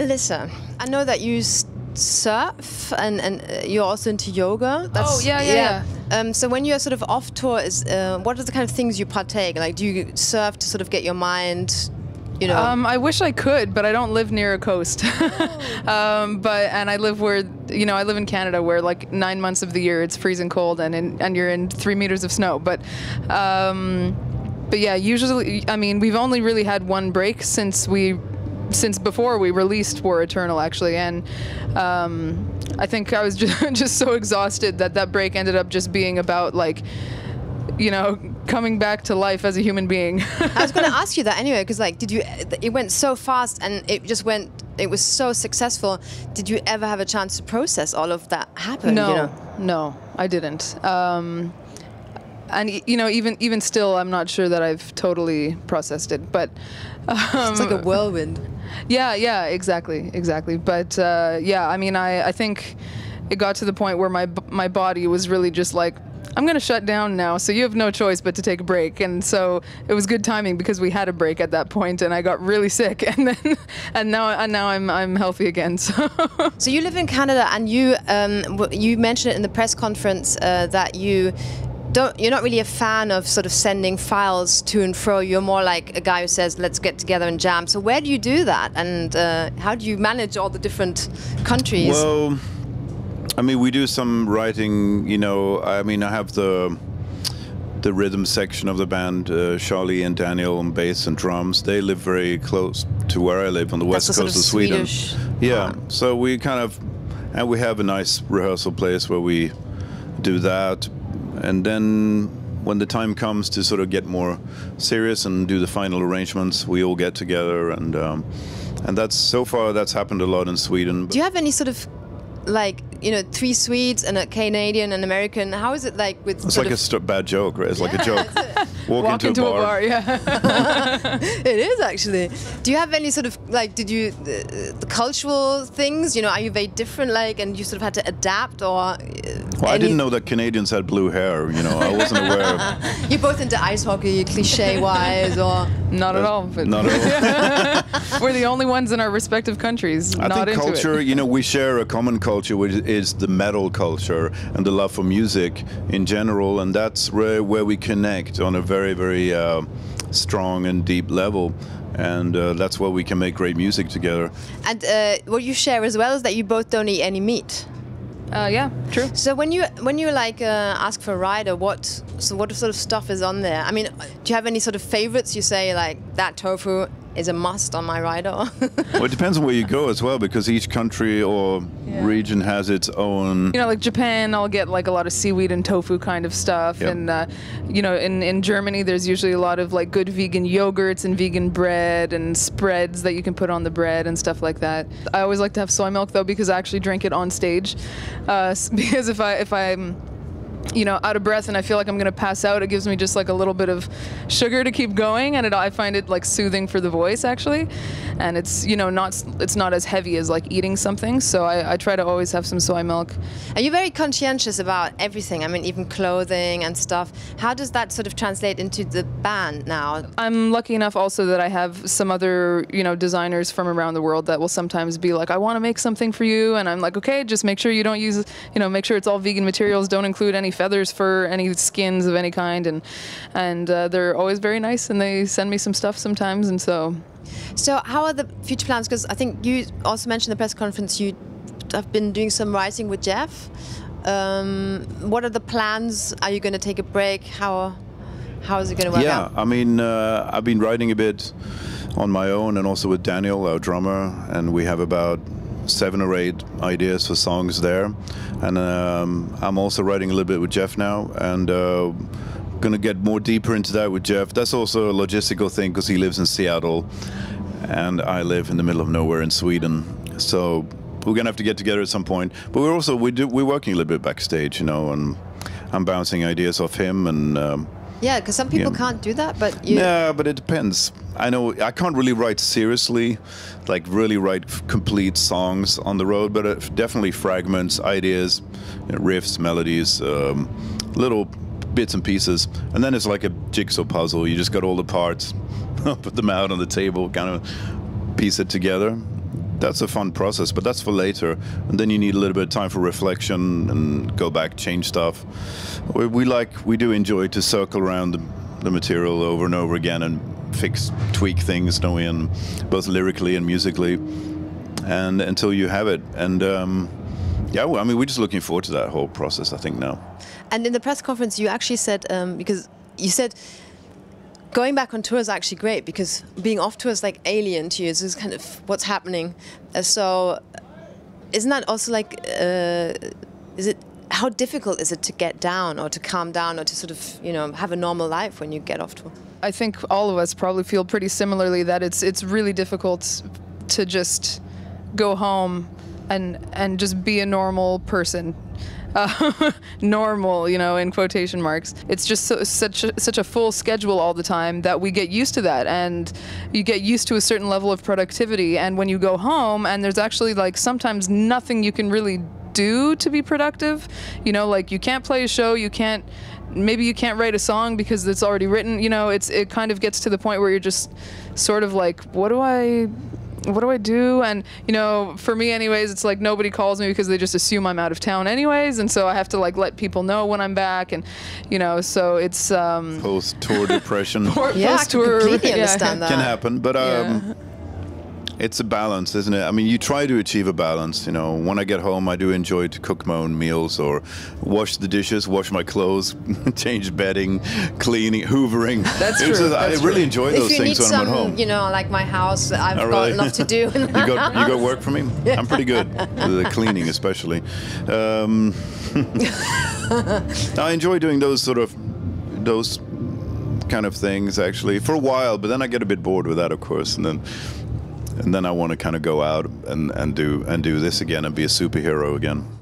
Alissa, I know that you surf and, and uh, you're also into yoga. Oh, yeah, yeah, Um, so when you're sort of off tour, is uh, what are the kind of things you partake? Like, do you surf to sort of get your mind, you know? Um, I wish I could, but I don't live near a coast. um, but and I live where you know I live in Canada, where like nine months of the year it's freezing cold and in, and you're in three meters of snow. But um, but yeah, usually I mean we've only really had one break since we since before we released War Eternal actually, and um, I think I was just, just so exhausted that that break ended up just being about like you know coming back to life as a human being. I was going to ask you that anyway, because like, did you? It went so fast, and it just went. It was so successful. Did you ever have a chance to process all of that happen? No, You know? no, I didn't. Um, and you know, even even still, I'm not sure that I've totally processed it. But um, It's like a whirlwind. yeah, yeah, exactly, exactly. But uh, yeah, I mean, I, I think it got to the point where my my body was really just like. I'm gonna shut down now, so you have no choice but to take a break. And so it was good timing because we had a break at that point, and I got really sick, and then and now and now I'm I'm healthy again. So So you live in Canada, and you um, you mentioned it in the press conference uh, that you don't you're not really a fan of sort of sending files to and fro. You're more like a guy who says, "Let's get together and jam." So where do you do that, and uh, how do you manage all the different countries? Well, I mean, we do some writing. You know, I mean, I have the the rhythm section of the band. Uh, Charlie and Daniel on bass and drums. They live very close to where I live on the That's west coast of of Sweden. Swedish Yeah, part. so we kind of, and we have a nice rehearsal place where we do that, and then when the time comes to sort of get more serious and do the final arrangements, we all get together and. Um, and that's so far that's happened a lot in Sweden. do you have any sort of like you know three Swedes and a Canadian and American? How is it like with It's like a bad joke, right? It's like a joke. Walk, walk into a bar, yeah. It is actually. Do you have any sort of like? Did you the, the cultural things? You know, are you very different? Like, and you sort of had to adapt, or? Well, I didn't know that Canadians had blue hair. You know, I wasn't aware. of You're both into ice hockey, cliche-wise, or Not at all. But Not at all. We're the only ones in our respective countries I not think into culture, it. you know, we share a common culture, which is the metal culture and the love for music in general, and that's where, where we connect on a very, very uh, strong and deep level. And uh, that's where we can make great music together. and uh, what you share as well is that you both don't eat any meat. Uh, yeah, true. So when you when you like uh, ask for a rider, what so what sort of stuff is on there? I mean, do you have any sort of favorites? You say like that tofu is a must on my rider. Well, it depends on where you go as well, because each country or Yeah. region has its own. You know, like Japan, I'll get like a lot of seaweed and tofu kind of stuff. Yep. And, uh, you know, in, in Germany, there's usually a lot of like good vegan yogurts and vegan bread and spreads that you can put on the bread and stuff like that. I always like to have soy milk though, because I actually drink it on stage. Uh, because if I, if I'm, you know, out of breath and I feel like I'm gonna pass out, it gives me just like a little bit of sugar to keep going, and it, I find it like soothing for the voice actually, and it's you know not it's not as heavy as like eating something, so I, I try to always have some soy milk. Are you very conscientious about everything? I mean, even clothing and stuff. How does that sort of translate into the band now? I'm lucky enough also that I have some other you know designers from around the world that will sometimes be like, I want to make something for you, and I'm like, okay, just make sure you don't use you know make sure it's all vegan materials, don't include any feathers, fur, any skins of any kind, and and uh, they're always very nice, and they send me some stuff sometimes, and so. So, how are the future plans? Because I think you also mentioned the press conference you have been doing some writing with Jeff. Um, what are the plans? Are you going to take a break? How how is it going to work out? Yeah, out? I mean, uh, I've been writing a bit on my own and also with Daniel, our drummer, and we have about seven or eight ideas for songs there. And um, I'm also writing a little bit with Jeff now, and uh, gonna get more deeper into that with Jeff. That's also a logistical thing because he lives in Seattle, and I live in the middle of nowhere in Sweden. So we're gonna have to get together at some point. But we're also we do we're working a little bit backstage, you know, and I'm bouncing ideas off him and. Um, Yeah, because some people Yeah. can't do that, but you. yeah, but it depends. I know I can't really write seriously, like really write complete songs on the road, but uh, definitely fragments, ideas, you know, riffs, melodies, um, little bits and pieces, and then it's like a jigsaw puzzle. You just got all the parts, put them out on the table, kind of piece it together. That's a fun process, but that's for later. And then you need a little bit of time for reflection and go back, change stuff. We, we like, we do enjoy to circle around the, the material over and over again and fix, tweak things, don't we? And both lyrically and musically, and until you have it. And um, yeah, well, I mean, we're just looking forward to that whole process. I think now. And in the press conference, you actually said um, because you said going back on tour is actually great because being off tour is like alien to you. This is kind of what's happening. Uh, so, isn't that also like, uh, is it? How difficult is it to get down or to calm down or to sort of you know have a normal life when you get off tour? I think all of us probably feel pretty similarly that it's it's really difficult to just go home and and just be a normal person uh, normal, you know, in quotation marks. It's just so, such a, such a full schedule all the time that we get used to that, and you get used to a certain level of productivity. And when you go home, and there's actually like sometimes nothing you can really do to be productive. You know, like you can't play a show, you can't maybe you can't write a song because it's already written. You know, it's it kind of gets to the point where you're just sort of like, what do I what do I do? And you know, for me, anyways, it's like nobody calls me because they just assume I'm out of town, anyways, and so I have to like let people know when I'm back, and you know, so it's um, post tour depression. yeah, I can completely understand yeah. that. Can happen, but um, yeah it's a balance, isn't it? I mean, you try to achieve a balance. You know, when I get home, I do enjoy to cook my own meals or wash the dishes, wash my clothes, change bedding, cleaning, hoovering. That's true. Just, That's I really enjoy those things when some, I'm at home. You know, like my house, I've oh, got really? enough to do. you got you got work for me. I'm pretty good. the cleaning, especially. Um, I enjoy doing those sort of those kind of things actually for a while, but then I get a bit bored with that, of course, and then and then I want to kind of go out and, and do and do this again and be a superhero again.